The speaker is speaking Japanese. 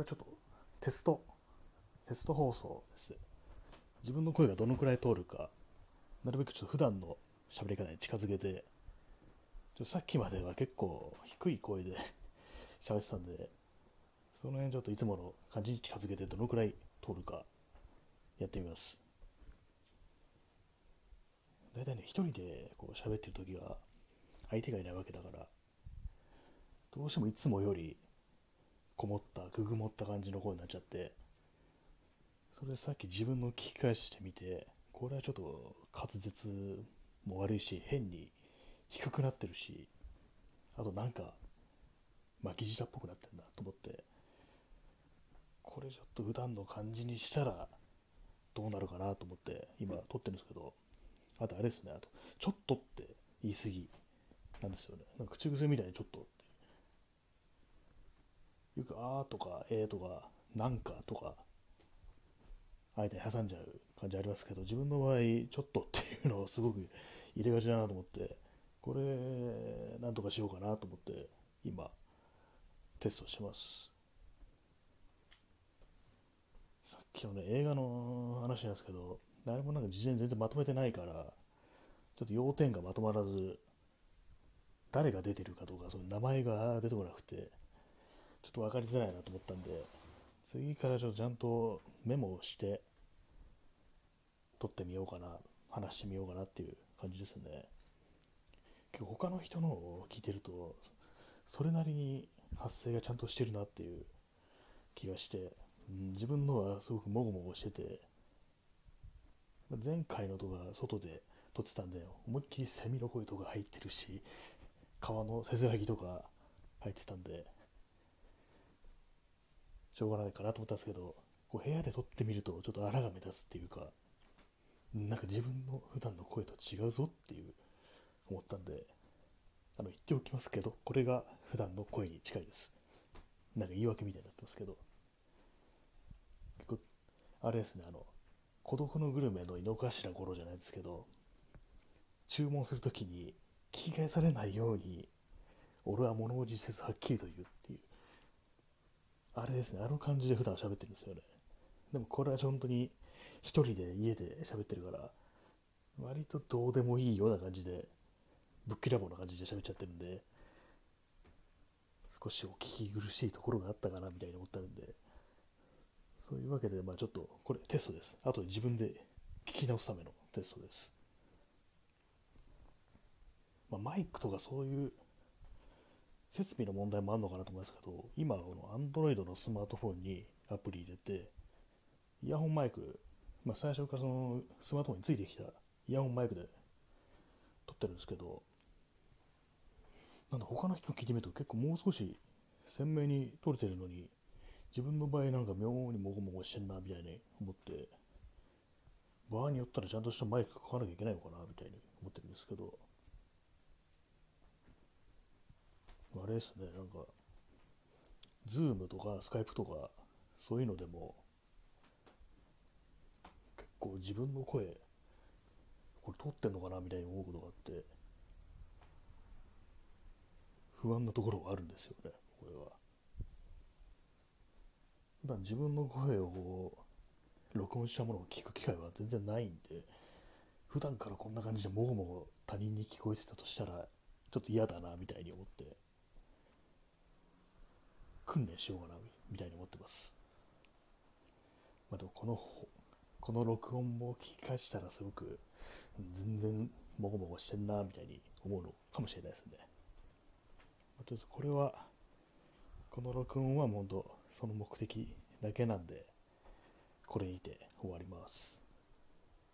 れちょっとテスト、テスト放送です。自分の声がどのくらい通るか、なるべくちょっと普段の喋り方に近づけて、ちょっとさっきまでは結構低い声で 喋ってたんで、その辺ちょっといつもの感じに近づけてどのくらい通るかやってみます。大体ね、一人でこう喋ってるときは相手がいないわけだから、どうしてもいつもよりこもった、くぐもった感じの声になっちゃって、それさっき自分の聞き返してみて、これはちょっと滑舌も悪いし、変に低くなってるし、あとなんか巻き舌っぽくなってんだと思って、これちょっと普段の感じにしたらどうなるかなと思って今撮ってるんですけど、あとあれですね、あと、ちょっとって言い過ぎなんですよね。なんか口癖みたいにちょっと。よくあとかえーとかなんかとか間に挟んじゃう感じありますけど、自分の場合ちょっとっていうのをすごく 入れがちだなと思って、これなんとかしようかなと思って今テストしてます。さっきのね、映画の話なんですけど、誰もなんか事前全然まとめてないから、ちょっと要点がまとまらず、誰が出てるかとか、その名前が出てこなくて、っと分かりづらいなと思ったんで、次からちょっとちゃんとメモをして、撮ってみようかな、話してみようかなっていう感じですね。結構他の人のを聞いてると、それなりに発声がちゃんとしてるなっていう気がして、うん、自分のはすごくもごもごしてて、前回のとか外で撮ってたんで、思いっきりセミの声とか入ってるし、川のせせらぎとか入ってたんで、しょうがないかなと思ったんですけど、こう部屋で撮ってみるとちょっと荒が目立つっていうか、なんか自分の普段の声と違うぞっていう思ったんで、あの言っておきますけど、これが普段の声に近いです。なんか言い訳みたいになってますけど、結構、あれですね、あの、孤独のグルメの井の頭五郎じゃないですけど、注文するときに聞き返されないように、俺は物おじせずはっきりと言うっていう、あれですね、あの感じで普段喋ってるんですよね。でもこれは本当に一人で家で喋ってるから、割とどうでもいいような感じで、ぶっきらぼうな感じで喋っちゃってるんで、少しお聞き苦しいところがあったかなみたいに思ったんで、そういうわけで、まあちょっと、これテストです。あとで自分で聞き直すためのテストです。まあ、マイクとかそういう設備の問題もあるのかなと思いますけど、今、この Android のスマートフォンにアプリ入れて、イヤホンマイク、まあ、最初からそのスマートフォンについてきたイヤホンマイクで撮ってるんですけど、なんだ他の人聞いてみると結構もう少し鮮明に撮れてるのに、自分の場合なんか妙にもごもごしてんなみたいに思って、場合によったらちゃんとしたマイク買わなきゃいけないのかなみたいに思ってるんですけど、あれですね、なんか、ズームとかスカイプとか、そういうのでも、結構自分の声、これ通ってんのかなみたいに思うことがあって、不安なところがあるんですよね、これは。普段自分の声を録音したものを聞く機会は全然ないんで、普段からこんな感じでもごもご他人に聞こえてたとしたら、ちょっと嫌だなみたいに思って、訓練しようかなみたいに思ってます。まあでもこの、この録音も聞き返したらすごく全然もごもごしてんなみたいに思うのかもしれないですね。まあとりあえずこれは、この録音はもう本当その目的だけなんで、これにて終わります。